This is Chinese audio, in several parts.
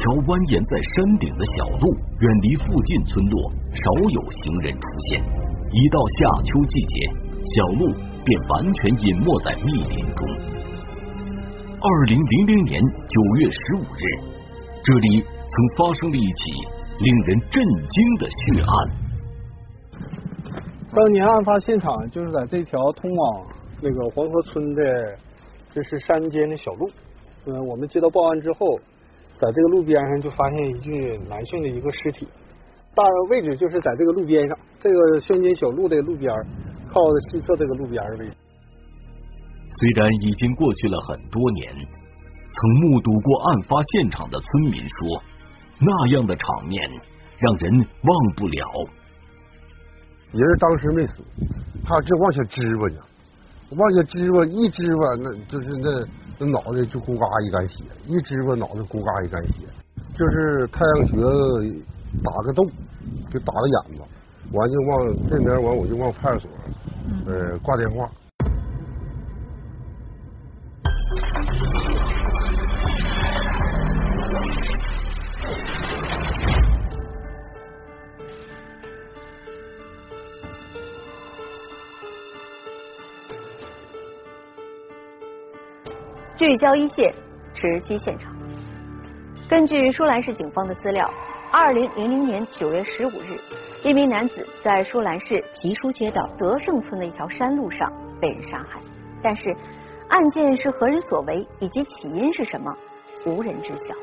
条蜿蜒在山顶的小路，远离附近村落，少有行人出现。一到夏秋季节，小路便完全隐没在密林中。二零零零年九月十五日，这里曾发生了一起令人震惊的血案。当年案发现场就是在这条通往那个黄河村的，这是山间的小路。嗯，我们接到报案之后。在这个路边上就发现一具男性的一个尸体，大位置就是在这个路边上，这个乡间小路的路边，靠的西侧这个路边的位置。虽然已经过去了很多年，曾目睹过案发现场的村民说，那样的场面让人忘不了。人当时没死，他就往下支吧呢。往下支吧，一支吧，那就是那那脑袋就咕嘎一杆血，一支吧，脑袋咕嘎一杆血，就是太阳穴打个洞，就打个眼子，完就往这边完，我就往派出所呃挂电话。聚焦一线，直击现场。根据舒兰市警方的资料，二零零零年九月十五日，一名男子在舒兰市皮书街道德胜村的一条山路上被人杀害。但是，案件是何人所为，以及起因是什么，无人知晓。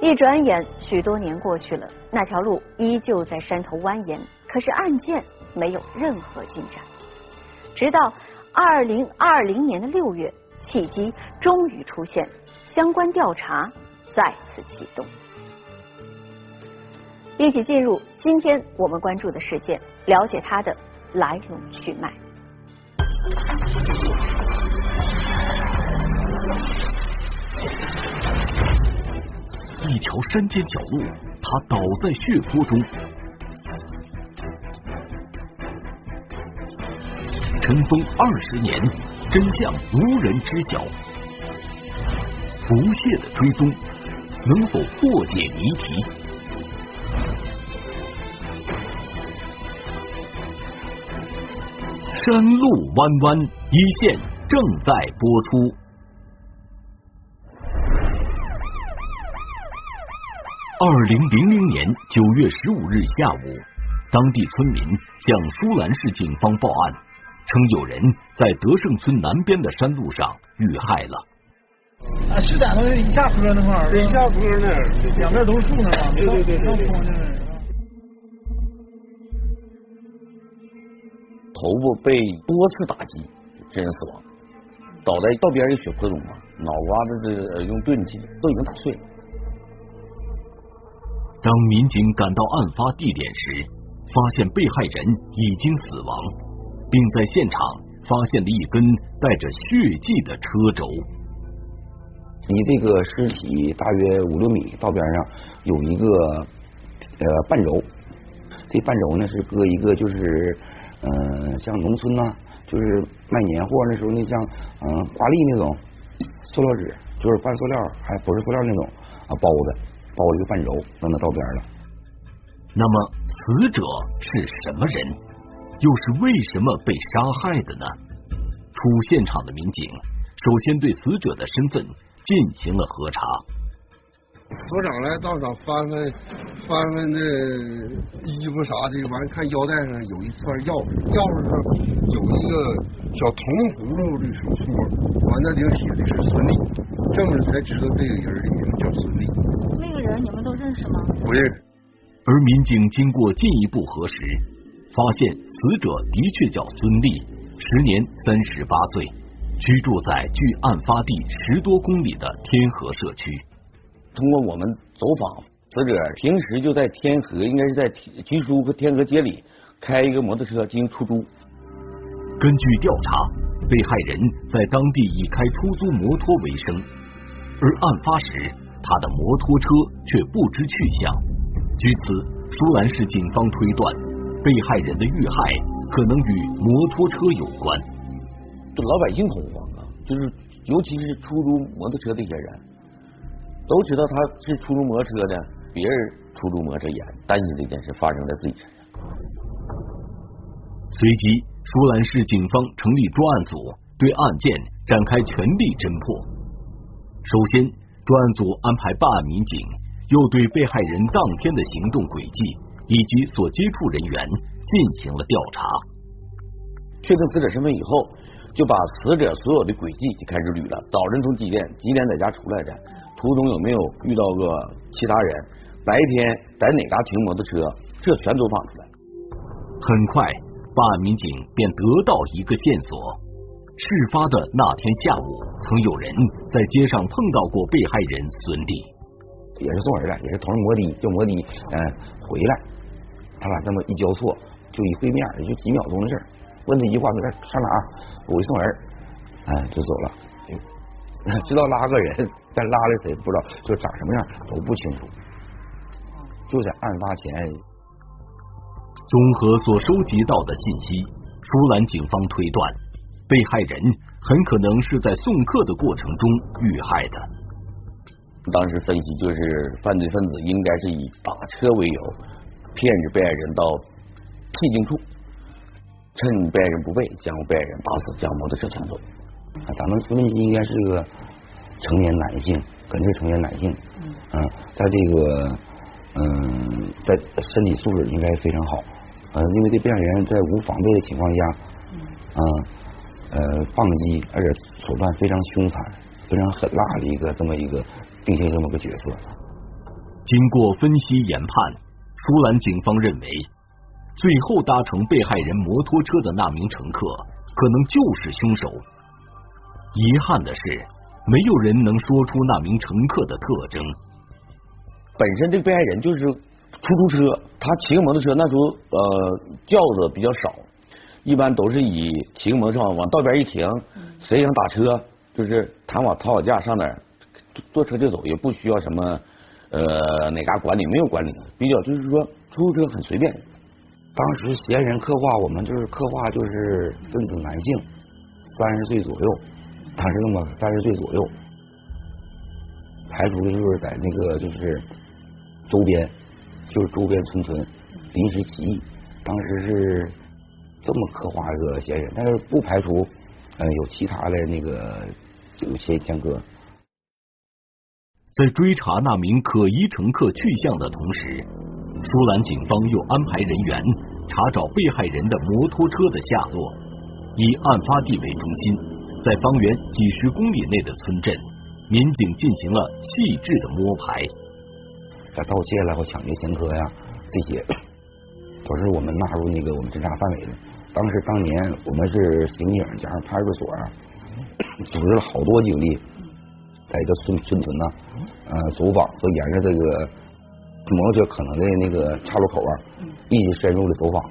一转眼，许多年过去了，那条路依旧在山头蜿蜒，可是案件没有任何进展。直到二零二零年的六月。契机终于出现，相关调查再次启动。一起进入今天我们关注的事件，了解它的来龙去脉。一条山间小路，他倒在血泊中，尘封二十年。真相无人知晓，不懈的追踪能否破解谜题？山路弯弯，一线正在播出。二零零零年九月十五日下午，当地村民向舒兰市警方报案。称有人在德胜村南边的山路上遇害了。啊，是在那一下坡那块儿，一下坡那儿，两边都是树那儿对对对对。头部被多次打击，致人死亡，倒在道边一个血泊中啊，脑瓜子这用钝器都已经打碎了。当民警赶到案发地点时，发现被害人已经死亡。并在现场发现了一根带着血迹的车轴。离这个尸体大约五六米，道边上有一个呃半轴，这半轴呢是搁一个就是嗯像农村呐，就是卖年货那时候那像嗯挂历那种塑料纸，就是半塑料还不是塑料那种啊包的，包一个半轴扔到道边了。那么死者是什么人？又是为什么被杀害的呢？出现场的民警首先对死者的身份进行了核查。所长来到场翻翻翻翻那衣服啥的，完看腰带上有一串钥匙，钥匙上有一个小铜葫芦的手戳，完那顶写的是孙俪，这么才知道这个人的名叫孙俪。那个人你们都认识吗？不认识。而民警经过进一步核实。发现死者的确叫孙俪，时年三十八岁，居住在距案发地十多公里的天河社区。通过我们走访，死者平时就在天河，应该是在吉书和天河街里开一个摩托车进行出租。根据调查，被害人在当地以开出租摩托为生，而案发时他的摩托车却不知去向。据此，舒兰市警方推断。被害人的遇害可能与摩托车有关，这老百姓恐慌啊，就是尤其是出租摩托车这些人，都知道他是出租摩托车的，别人出租摩托车也担心这件事发生在自己身上。随即，舒兰市警方成立专案组，对案件展开全力侦破。首先，专案组安排办案民警，又对被害人当天的行动轨迹以及所接触人员进行了调查。确定死者身份以后，就把死者所有的轨迹就开始捋了。早晨从几点几点在家出来的？途中有没有遇到过其他人？白天在哪嘎停摩托车？这全都放出来。很快，办案民警便得到一个线索：事发的那天下午，曾有人在街上碰到过被害人孙俪，也是送人的，也是同着摩的，就摩的嗯回来，他俩这么一交错，就一会面，也就几秒钟的事儿。问他一句话，说上哪？我去送人，哎，就走了。知道拉个人，但拉的谁不知道，就长什么样都不清楚。就在案发前，综合所收集到的信息，舒兰警方推断，被害人很可能是在送客的过程中遇害的。当时分析就是，犯罪分子应该是以打车为由，骗着被害人到僻静处，趁被害人不备，将被害人打死，将摩托车抢走。咱们分析应该是个成年男性，肯定是成年男性。嗯，在这个嗯，在身体素质应该非常好。啊，因为这被害人在无防备的情况下，嗯呃放击，而且手段非常凶残、非常狠辣的一个这么一个定性这么个角色。经过分析研判，舒兰警方认为，最后搭乘被害人摩托车的那名乘客，可能就是凶手。遗憾的是，没有人能说出那名乘客的特征。本身这个被害人就是出租车，他骑个摩托车，那时候呃轿子比较少，一般都是以骑个摩托车往道边一停，谁想打车就是谈好讨好价上哪坐车就走，也不需要什么呃哪嘎管理，没有管理，比较就是说出租车很随便。当时嫌疑人刻画我们就是刻画就是分子男性，三十岁左右。他是那么三十岁左右，排除的就是在那个就是周边，就是周边村村临时起意，当时是这么刻画一个嫌疑人，但是不排除呃有其他的那个有些相隔。在追查那名可疑乘客去向的同时，舒兰警方又安排人员查找被害人的摩托车的下落，以案发地为中心。在方圆几十公里内的村镇，民警进行了细致的摸排。像盗窃了或抢劫前科呀，这些 都是我们纳入那个我们侦查范围的。当时当年我们是刑警加上派出所，组织了好多警力，在一个村村屯呐，呃，走访和沿着这个摩托车可能的那个岔路口啊，一直深入的走访，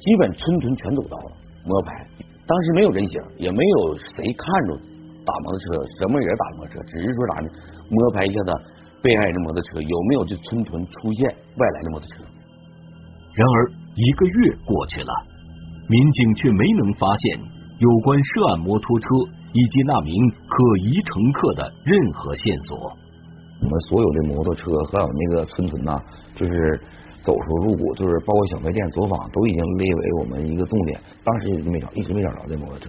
基本村屯全走到了，摸排。当时没有人影，也没有谁看着打摩托车，什么人打摩托车，只是说啥呢？摸排一下子被害人的摩托车有没有这村屯出现外来的摩托车。然而一个月过去了，民警却没能发现有关涉案摩托车以及那名可疑乘客的任何线索。我们所有的摩托车还有那个村屯呐，就是。走出入股，就是包括小卖店走访，都已经列为我们一个重点。当时一直没找，一直没找着这摩托车。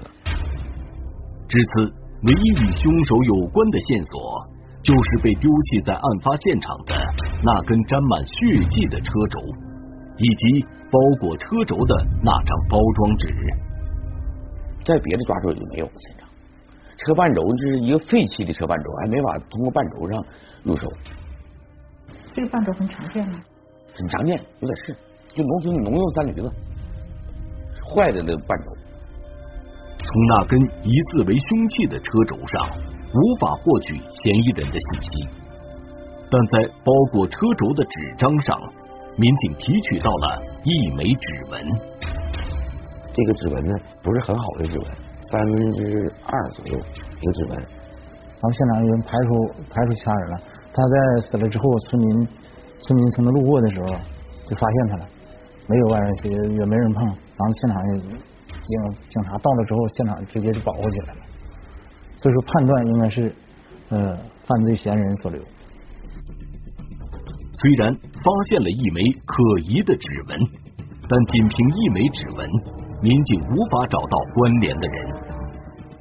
至此，唯一与凶手有关的线索，就是被丢弃在案发现场的那根沾满血迹的车轴，以及包裹车轴的那张包装纸。在别的抓手就没有了。车半轴就是一个废弃的车半轴，还没法通过半轴上入手。这个半轴很常见吗？很常见，有点是，就农村农用三驴子，坏的那个半轴。从那根疑似为凶器的车轴上，无法获取嫌疑人的信息，但在包裹车轴的纸张上，民警提取到了一枚指纹。这个指纹呢，不是很好的指纹，三分之二左右一个指纹。然后现场已经排除排除其他人了，他在死了之后，村民。村民从那路过的时候，就发现他了，没有外人，也也没人碰。然后现场警警察到了之后，现场直接就保护起来了。所以说，判断应该是呃犯罪嫌疑人所留。虽然发现了一枚可疑的指纹，但仅凭一枚指纹，民警无法找到关联的人。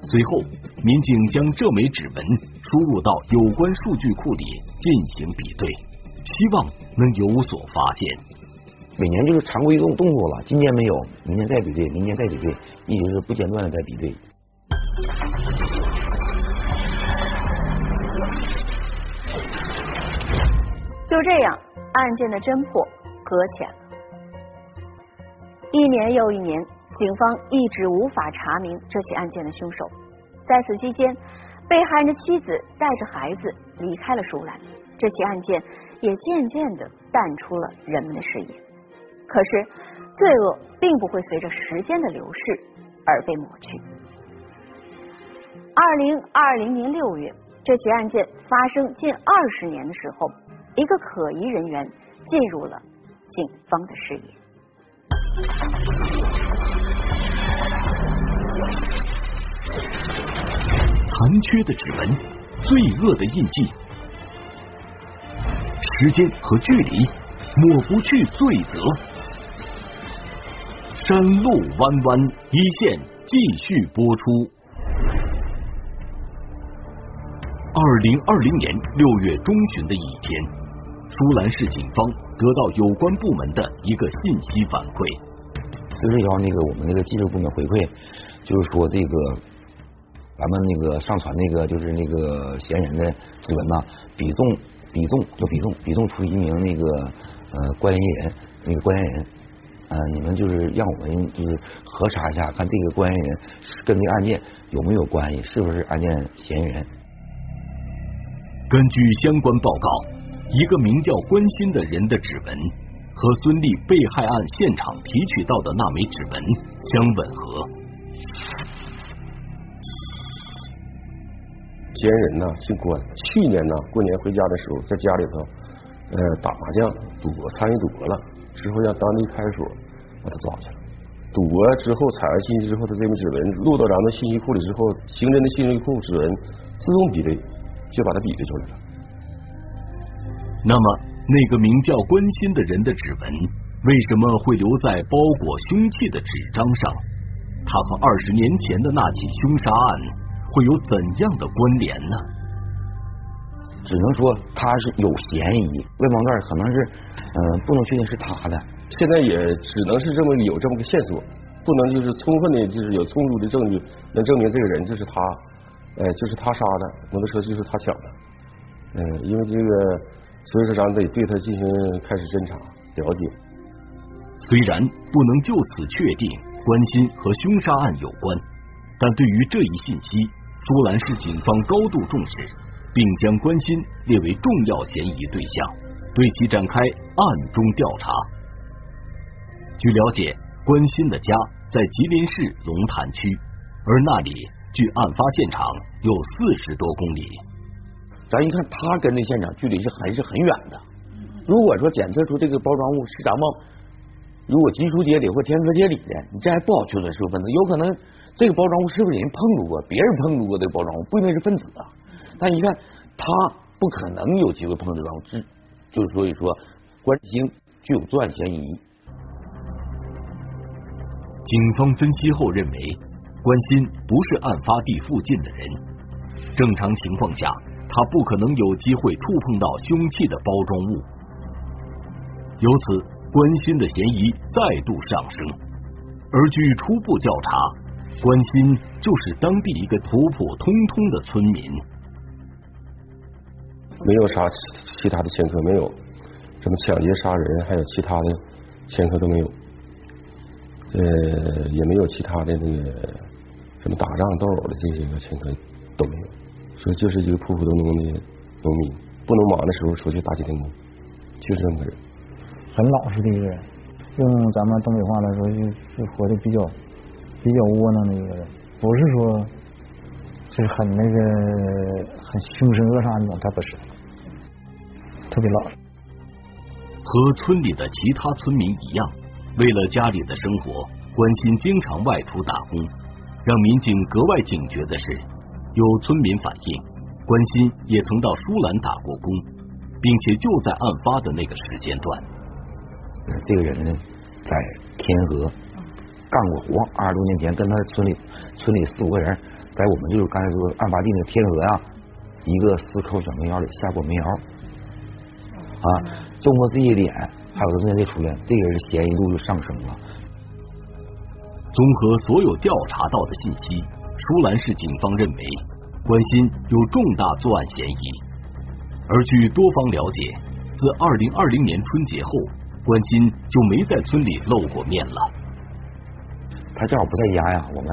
随后，民警将这枚指纹输入到有关数据库里进行比对，希望能有所发现。每年就是常规动动作了，今年没有，明年再比对，明年再比对，一直是不间断的在比对。就这样，案件的侦破搁浅了。一年又一年，警方一直无法查明这起案件的凶手。在此期间，被害人的妻子带着孩子离开了舒兰，这起案件也渐渐的淡出了人们的视野。可是，罪恶并不会随着时间的流逝而被抹去。二零二零年六月，这起案件发生近二十年的时候，一个可疑人员进入了警方的视野。残缺的指纹，罪恶的印记，时间和距离抹不去罪责。山路弯弯，一线继续播出。二零二零年六月中旬的一天，舒兰市警方得到有关部门的一个信息反馈。四十条那个我们那个技术部门回馈，就是说这个咱们那个上传那个就是那个嫌疑人的指纹呐，比中比中就比中比中出一名那个呃关联人，那个关联人。呃，你们就是让我们就是核查一下，看这个关联人跟这个案件有没有关系，是不是案件嫌疑人？根据相关报告，一个名叫关心的人的指纹和孙俪被害案现场提取到的那枚指纹相吻合。嫌疑人呢姓关，去年呢过年回家的时候，在家里头呃打麻将赌博，参与赌博了。之后让当地派出所把他抓去了。赌博之后采完信息之后，他这枚指纹录到咱们信息库里之后，刑侦的信息库指纹自动比对，就把他比对出来了。那么，那个名叫关心的人的指纹为什么会留在包裹凶器的纸张上？他和二十年前的那起凶杀案会有怎样的关联呢？只能说他是有嫌疑，外盲袋可能是。嗯，不能确定是他的，现在也只能是这么有这么个线索，不能就是充分的，就是有充足的证据能证明这个人就是他，哎，就是他杀的，摩托车就是他抢的，嗯，因为这个，所以说咱得对他进行开始侦查了解。虽然不能就此确定关心和凶杀案有关，但对于这一信息，舒兰市警方高度重视，并将关心列为重要嫌疑对象。对其展开暗中调查。据了解，关心的家在吉林市龙潭区，而那里距案发现场有四十多公里。咱一看，他跟那现场距离是还是很远的。如果说检测出这个包装物是咱们如果集书街里或天河街里的，你这还不好确认是分子。有可能这个包装物是不是人碰触过，别人碰触过这个包装物，不一定是分子啊。但一看，他不可能有机会碰这装置。就所以说，关心具有作案嫌疑。警方分析后认为，关心不是案发地附近的人，正常情况下，他不可能有机会触碰到凶器的包装物。由此，关心的嫌疑再度上升。而据初步调查，关心就是当地一个普普通通的村民。没有啥其他的前科，没有什么抢劫、杀人，还有其他的前科都没有，呃，也没有其他的那个什么打仗斗殴的这些个前科都没有，所以就是一个普普通通的农民，不能忙的时候出去打几天工，就是这么个人，很老实的一个人，用咱们东北话来说，就就活得比较比较窝囊的一个人，不是说就是很那个很凶神恶煞那种，他不是。特别老实，和村里的其他村民一样，为了家里的生活，关心经常外出打工。让民警格外警觉的是，有村民反映，关心也曾到舒兰打过工。并且就在案发的那个时间段。这个人呢，在天河干过活，二十多年前跟他村里村里四五个人，在我们就是刚才说案发地那个天河呀，一个四口小煤窑里下过煤窑啊。综合这些点，还有他那出现，这个人嫌疑度就上升了。综合所有调查到的信息，舒兰市警方认为关心有重大作案嫌疑。而据多方了解，自二零二零年春节后，关心就没在村里露过面了。他正好不在家呀，我们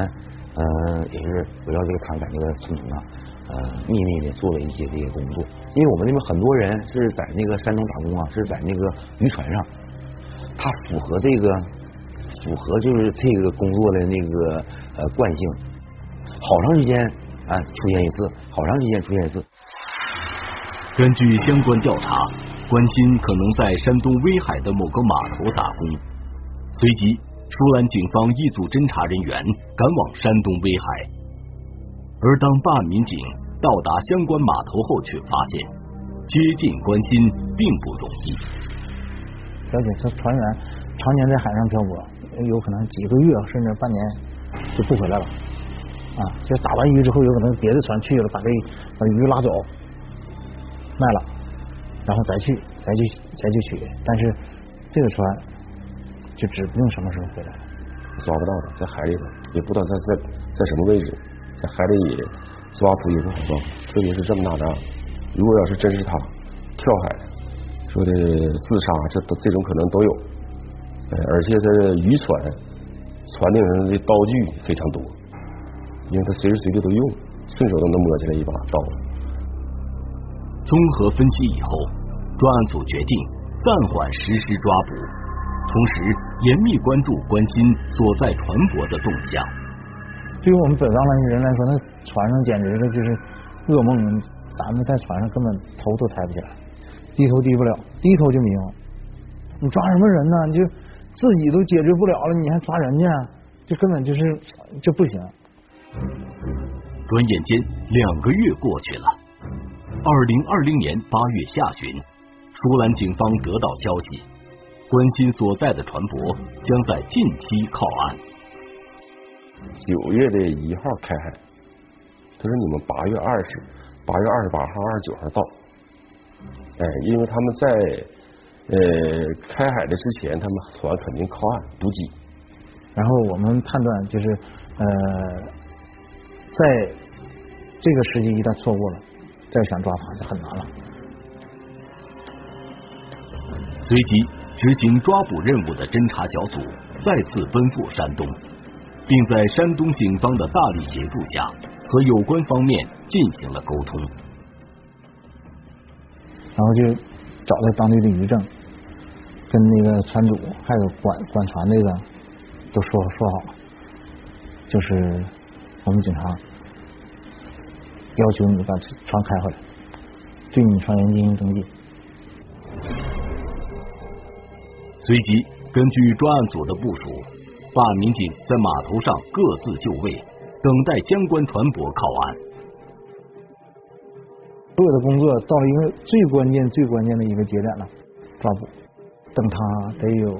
呃也是围绕这个他在那个村里啊，呃秘密的做了一些这些工作。因为我们那边很多人是在那个山东打工啊，是在那个渔船上，他符合这个符合就是这个工作的那个呃惯性，好长时间啊出现一次，好长时间出现一次。根据相关调查，关心可能在山东威海的某个码头打工。随即，舒兰警方一组侦查人员赶往山东威海。而当办案民警到达相关码头后，却发现接近关心并不容易。了解，这船员常年在海上漂泊，有可能几个月甚至半年就不回来了。啊，就打完鱼之后，有可能别的船去了，把这把鱼拉走。卖了，然后再去，再去，再去取。但是这个船就指不定什么时候回来，抓不到的，在海里头，也不知道在在在什么位置，在海里抓捕也不好抓，特别是这么大的，如果要是真是他跳海说的自杀，这都这种可能都有。而且他这渔船船顶上的刀具非常多，因为他随时随地都用，顺手都能摸起来一把刀。综合分析以后，专案组决定暂缓实施抓捕，同时严密关注关心所在船舶的动向。对于我们本上的人来说，那船上简直的就是噩梦，咱们在船上根本头都抬不起来，低头低不了，低头就迷茫。你抓什么人呢？你就自己都解决不了了，你还抓人家？这根本就是就不行。转眼间两个月过去了。二零二零年八月下旬，舒兰警方得到消息，关心所在的船舶将在近期靠岸。九月的一号开海，他说你们八月二十、八月二十八号、二十九号到。哎，因为他们在呃开海的之前，他们船肯定靠岸补给。然后我们判断就是呃，在这个时机一旦错过了。再想抓他就很难了。随即，执行抓捕任务的侦查小组再次奔赴山东，并在山东警方的大力协助下，和有关方面进行了沟通。然后就找到当地的渔政，跟那个船主还有管管船那个都说说好，就是我们警察。要求你把船开回来，对你船员进行登记。随即，根据专案组的部署，办案民警在码头上各自就位，等待相关船舶靠岸。所有的工作到了一个最关键、最关键的一个节点了，抓捕。等他得有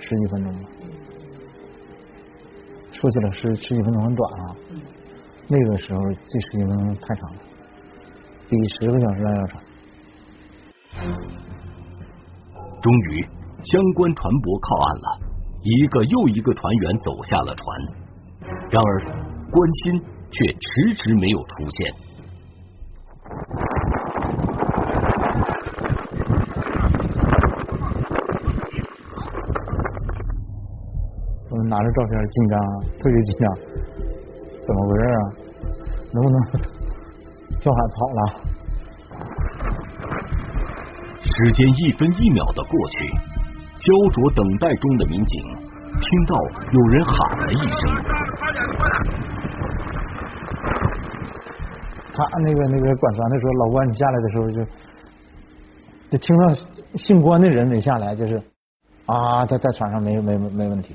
十几分钟吧，说起来是十几分钟很短啊。那个时候这十几分钟太长了，比十个小时还要长。终于，相关船舶靠岸了，一个又一个船员走下了船，然而关心却迟迟没有出现。我们拿着照片，紧张，特别紧张。怎么回事啊？能不能跳海跑了？时间一分一秒的过去，焦灼等待中的民警听到有人喊了一声：“他那个那个管船的时候，老关，你下来的时候就就听到姓关的人没下来，就是啊，在在船上没没没问题。”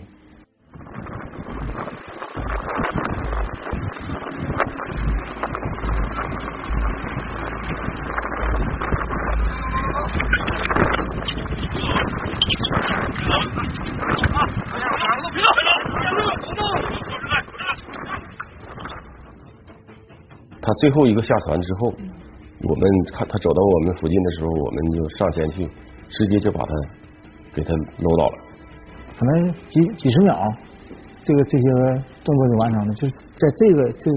他最后一个下船之后，我们看他走到我们附近的时候，我们就上前去，直接就把他给他搂倒了。可能几几十秒，这个这些个动作就完成了，就是在这个这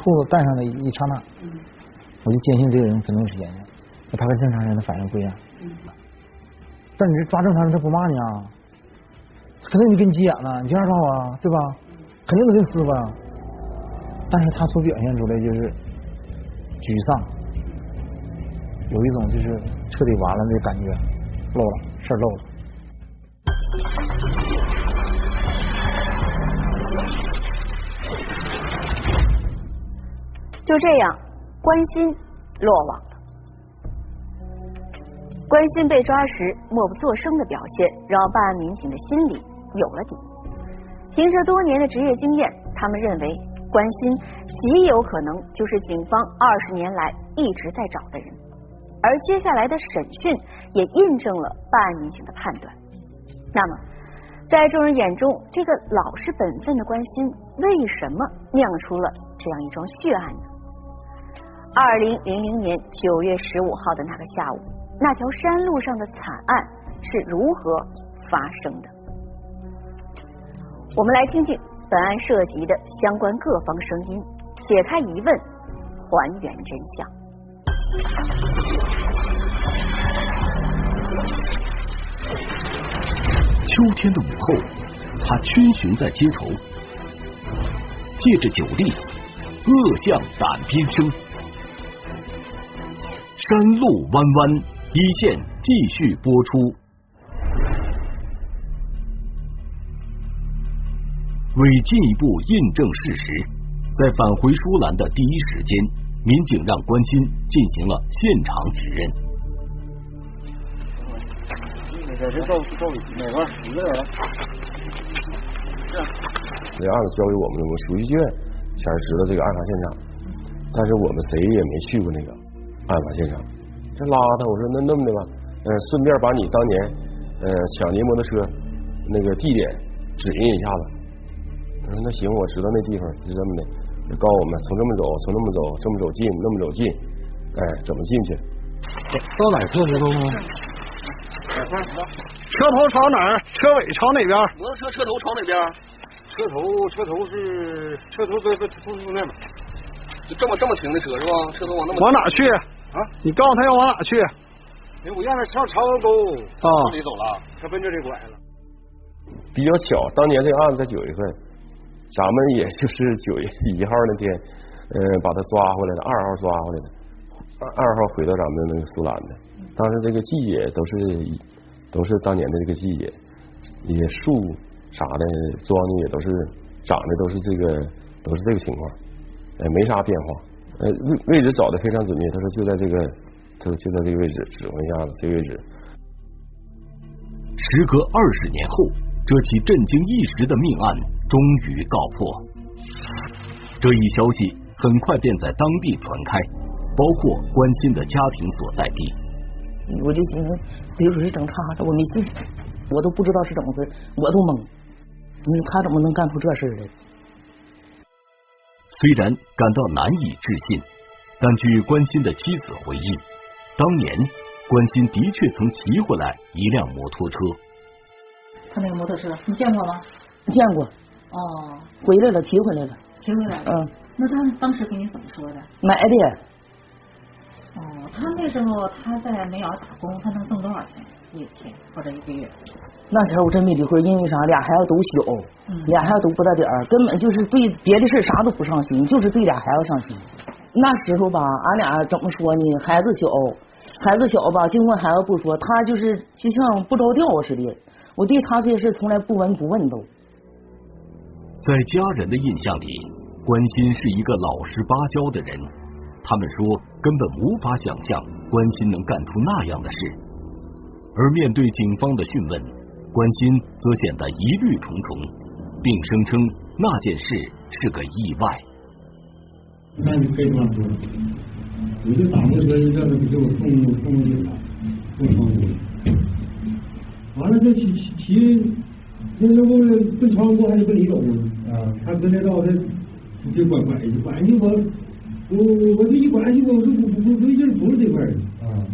裤子戴上的一刹那，我就坚信这个人肯定是奸人，他跟正常人的反应不一样。但你这抓正常人，他不骂你啊？肯定你跟急眼了，你这样抓啊，对吧？肯定得跟撕吧。但是他所表现出来就是沮丧，有一种就是彻底完了的感觉，漏了事儿漏了。就这样，关心落网了。关心被抓时默不作声的表现，让办案民警的心里有了底。凭着多年的职业经验，他们认为关心极有可能就是警方二十年来一直在找的人。而接下来的审讯也印证了办案民警的判断。那么，在众人眼中，这个老实本分的关心，为什么酿出了这样一桩血案呢？二零零零年九月十五号的那个下午，那条山路上的惨案是如何发生的？我们来听听本案涉及的相关各方声音，解开疑问，还原真相。秋天的午后，他逡巡在街头，借着酒力，恶向胆边生。山路弯弯，一线继续播出。为进一步印证事实，在返回舒兰的第一时间，民警让关心进行了现场指认。这？案子交给我们，我们书记卷才知道这个案发现场，但是我们谁也没去过那个案发现场。这拉他，我说那那么的吧，呃，顺便把你当年呃抢劫摩托车那个地点指引一下子。他说那行，我知道那地方是这么的，告诉我们从这么走，从那么走，这么走进，那么走进，哎，怎么进去？到哪侧知道吗？车头朝哪儿？车尾朝哪边？摩托车车头朝哪边？车头车头是车头在在出租那边，就这么这么停的车是吧？车头往那么往哪去？啊？你告诉他要往哪去？哎，我让他上长沟啊，往里走了，他奔这里拐了。比较巧，当年这个案子在九月份，咱们也就是九月一号那天，嗯，把他抓回来的，二号抓回来的，二二号回到咱们那个苏兰的。当时这个季节都是都是当年的这个季节，也树啥的装的也都是长的都是这个都是这个情况，哎，没啥变化。呃，位位置找的非常准确，他说就在这个，他说就在这个位置，指挥一下子这个位置。时隔二十年后，这起震惊一时的命案终于告破。这一消息很快便在当地传开，包括关心的家庭所在地。我就寻思，别说是整他了，我没信，我都不知道是怎么回事，我都懵。你他怎么能干出这事来？虽然感到难以置信，但据关心的妻子回忆，当年关心的确曾骑回来一辆摩托车。他那个摩托车你见过吗？见过。哦，回来了，提回来了。提回来了。嗯。那他当时跟你怎么说的？买的。哦，他那时候他在煤窑打工，他能挣多少钱一天或者一个月？那前我真没离婚，因为啥？俩孩子都小，俩孩子都不大点儿，根本就是对别的事啥都不上心，就是对俩孩子上心。那时候吧，俺俩怎么说呢？孩子小，孩子小吧，尽管孩子不说，他就是就像不着调似的。我对他这些事从来不闻不问都。在家人的印象里，关心是一个老实巴交的人。他们说根本无法想象关心能干出那样的事，而面对警方的讯问，关心则显得疑虑重重，并声称那件事是个意外。那你可以这么说，我就打摩托车这样子给我送送过去了，送。完了这骑骑骑，那这不奔窗户还是奔里走吗？啊，他跟那道他就拐拐拐进我。我我这一关系，我我不不不劲不是这块儿的。啊。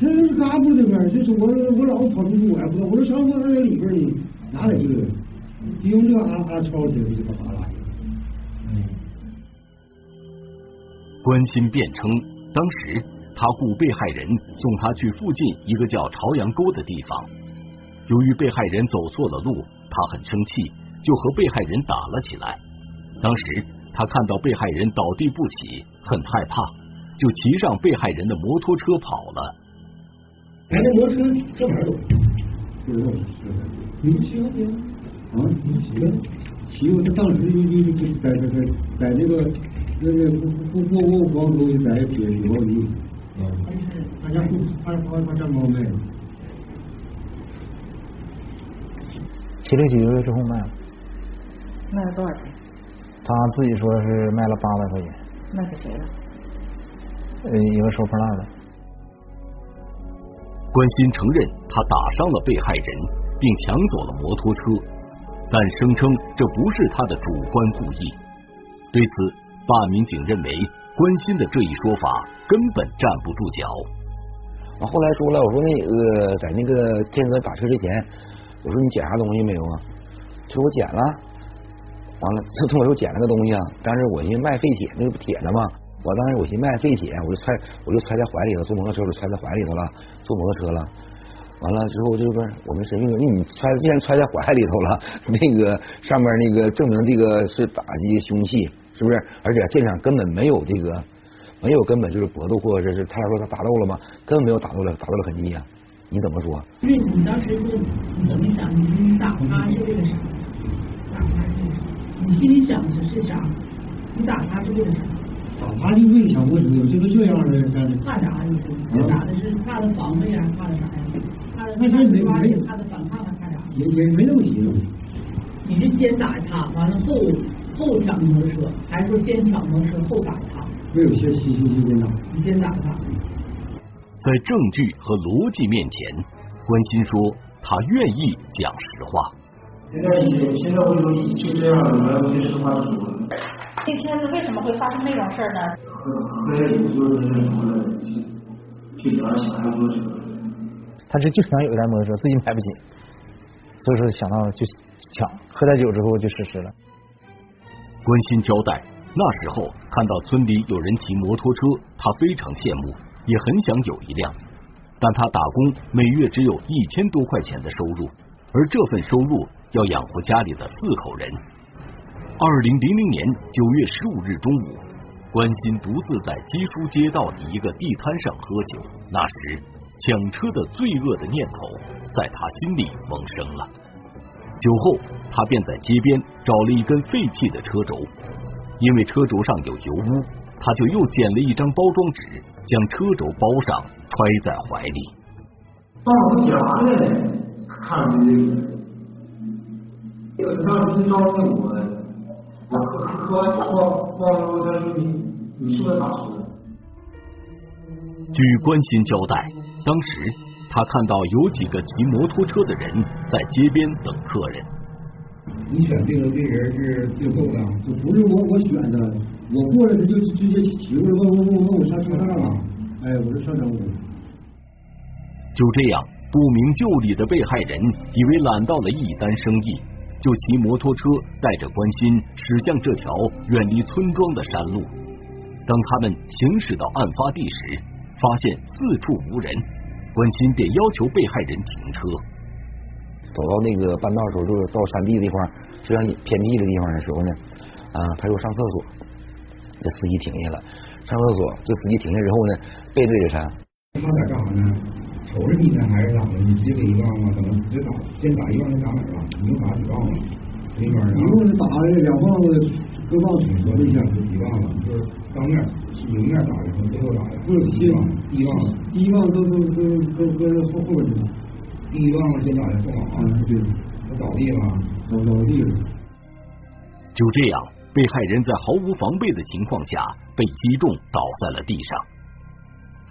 他是嘎部这块儿，就是我我老跑出去，我也不知道，我说上我二里边呢，哪来这个？就用这个啊啊抄起来就把他拉去。关心辩称，当时他雇被害人送他去附近一个叫朝阳沟的地方。由于被害人走错了路，他很生气，就和被害人打了起来。当时他看到被害人倒地不起，很害怕，就骑上被害人的摩托车跑了。哎，那摩托车这玩意儿走？你骑？啊，你骑了？骑我这当时就就就在在在在那个。那个过过过过黄沟在铁铁毛驴，啊，他家他他他家猫卖，骑了几个月之后卖了，卖了多少钱？他自己说是卖了八百块钱。卖给谁了？呃，一个收破烂的。关心承认他打伤了被害人，并抢走了摩托车，但声称这不是他的主观故意。对此。办案民警认为，关心的这一说法根本站不住脚。我后来说了，我说那个在那个天哥打车之前，我说你捡啥东西没有啊？他说我捡了。完了，他跟我说捡了个东西啊，但是我寻思卖废铁，那个不铁的吗？我当时我寻思卖废铁，我就揣我就揣在怀里头，坐摩托车我就揣在怀里头了，坐摩托车了。完了之后就是我们审讯说，你揣既然揣在怀里头了，那个上面那个证明这个是打击凶器。是不是？而且现场根本没有这个，没有根本就是搏斗，或者是他俩说他打斗了吗？根本没有打斗的打斗的痕迹啊！你怎么说？因为你当时是你怎么想？你你打他是为了啥？打他是为了啥？你心里想的是啥？你打他是为了啥？打他就为啥？为什么就是这样的？怕啥？你说打的是怕他防备呀？怕的啥呀？怕的怕的没怕他反抗啊？怕啥？也也没那么急。你是先打他，完了后。后抢摩托车，还是说先抢摩托车后打他？没有先先先先打，你先打他。在证据和逻辑面前，关心说他愿意讲实话。现在现在我就就这样，我就实话实说。这天子为什么会发生那种事儿呢？和和就是那什么的，去去抢摩托车。他是就想有一台摩托车，自己买不起，所以说想到就抢。喝点酒之后就实施了。关心交代，那时候看到村里有人骑摩托车，他非常羡慕，也很想有一辆。但他打工每月只有一千多块钱的收入，而这份收入要养活家里的四口人。二零零零年九月十五日中午，关心独自在基书街道的一个地摊上喝酒，那时抢车的罪恶的念头在他心里萌生了。酒后，他便在街边找了一根废弃的车轴，因为车轴上有油污，他就又捡了一张包装纸，将车轴包上，揣在怀里。到我家了，看这个，当时找我，我喝喝喝喝完了，你你是不是打车？据关心交代，当时。他看到有几个骑摩托车的人在街边等客人。你选这个这人是最后的，就不是我我选的，我过来他就直接骑过来问问问问我上车上了，哎，我说上车。就这样，不明就里的被害人以为揽到了一单生意，就骑摩托车带着关心驶向这条远离村庄的山路。当他们行驶到案发地时，发现四处无人。关心便要求被害人停车。走到那个半道的时候，就是到山地地方，非常偏僻的地方的时候呢，啊，他又上厕所，这司机停下了，上厕所，这司机停下之后呢，背对着他。他在干啥呢？瞅着你呢，还是咋的？你直接给一万吗？怎么直接打？先打一万，再打哪了？你又打几万了？那边一共是打了两棒子，各棒统合了一下是几万了？就是当面。迎面打的，从背后打的，不是第一棒，第一棒，第一棒都都都都搁后后边去了，第一棒先打的后脑，对，他倒地了，倒倒地了。就这样，被害人在毫无防备的情况下被击中，倒在了地上。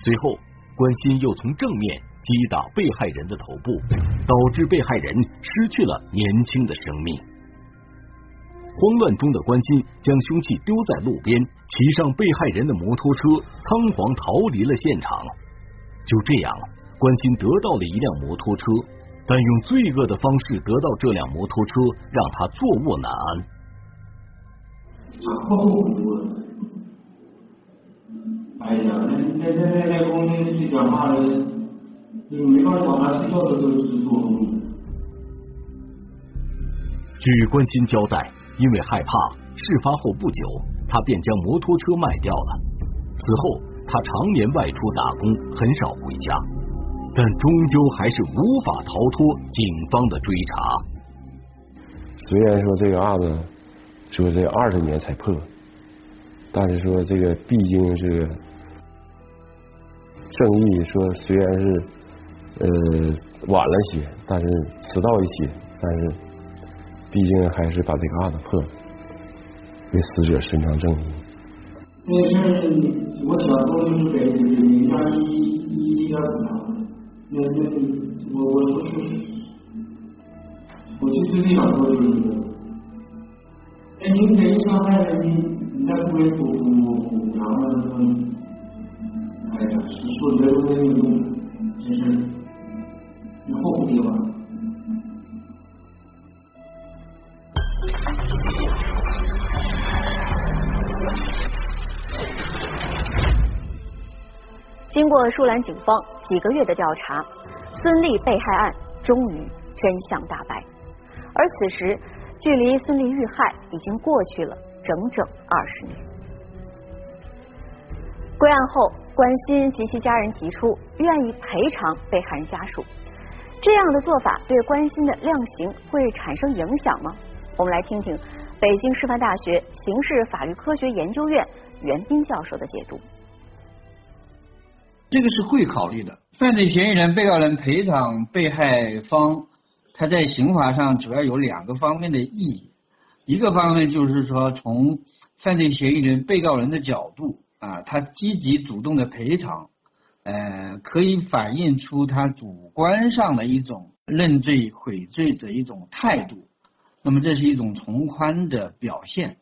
随后，关心又从正面击打被害人的头部，导致被害人失去了年轻的生命。慌乱中的关心将凶器丢在路边，骑上被害人的摩托车，仓皇逃离了现场。就这样，关心得到了一辆摩托车，但用罪恶的方式得到这辆摩托车，让他坐卧难安。哎呀，那那那那那公司去讲话了，你没办法，他睡觉的时候就是做。据关心交代，因为害怕，事发后不久，他便将摩托车卖掉了。此后，他常年外出打工，很少回家，但终究还是无法逃脱警方的追查。虽然说这个案子说这二十年才破，但是说这个毕竟是。正义说虽然是呃晚了些，但是迟到一些，但是毕竟还是把这个案子破了，为死者伸张正义。这事儿我小时候就是给人家一一点补偿，那那我我说是，我就最最想说就是，哎，您给伤害了你，你再不给补补补偿了。说觉得没有用，真是以后不了。经过舒兰警方几个月的调查，孙俪被害案终于真相大白。而此时，距离孙俪遇害已经过去了整整二十年。归案后。关心及其家人提出愿意赔偿被害人家属，这样的做法对关心的量刑会产生影响吗？我们来听听北京师范大学刑事法律科学研究院袁斌教授的解读。这个是会考虑的，犯罪嫌疑人、被告人赔偿被害方，他在刑法上主要有两个方面的意义，一个方面就是说从犯罪嫌疑人、被告人的角度。啊，他积极主动的赔偿，呃，可以反映出他主观上的一种认罪悔罪的一种态度，那么这是一种从宽的表现。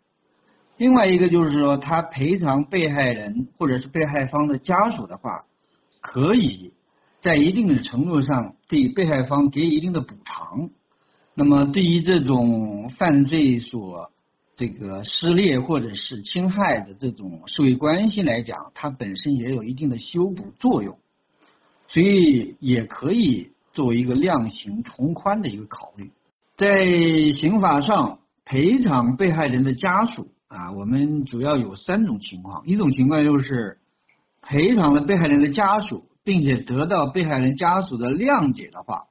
另外一个就是说，他赔偿被害人或者是被害方的家属的话，可以在一定的程度上对被害方给予一定的补偿。那么对于这种犯罪所这个撕裂或者是侵害的这种社会关系来讲，它本身也有一定的修补作用，所以也可以作为一个量刑从宽的一个考虑。在刑法上，赔偿被害人的家属啊，我们主要有三种情况。一种情况就是赔偿了被害人的家属，并且得到被害人家属的谅解的话。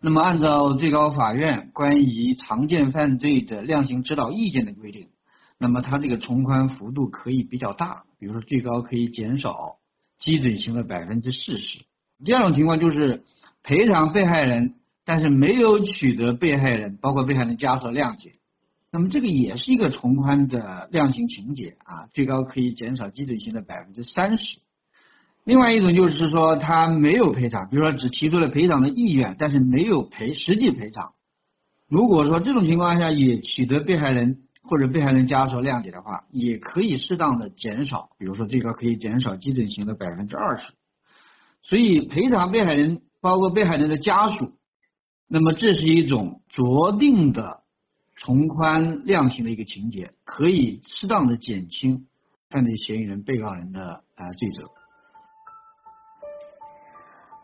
那么，按照最高法院关于常见犯罪的量刑指导意见的规定，那么他这个从宽幅度可以比较大，比如说最高可以减少基准刑的百分之四十。第二种情况就是赔偿被害人，但是没有取得被害人包括被害人家属的谅解，那么这个也是一个从宽的量刑情节啊，最高可以减少基准刑的百分之三十。另外一种就是说，他没有赔偿，比如说只提出了赔偿的意愿，但是没有赔实际赔偿。如果说这种情况下也取得被害人或者被害人家属谅解的话，也可以适当的减少，比如说最高可以减少基准刑的百分之二十。所以赔偿被害人包括被害人的家属，那么这是一种酌定的从宽量刑的一个情节，可以适当的减轻犯罪嫌疑人、被告人的啊罪责。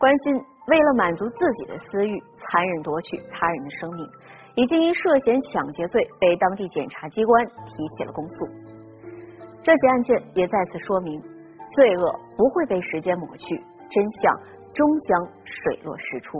关心为了满足自己的私欲，残忍夺取他人的生命，已经因涉嫌抢劫罪被当地检察机关提起了公诉。这起案件也再次说明，罪恶不会被时间抹去，真相终将水落石出。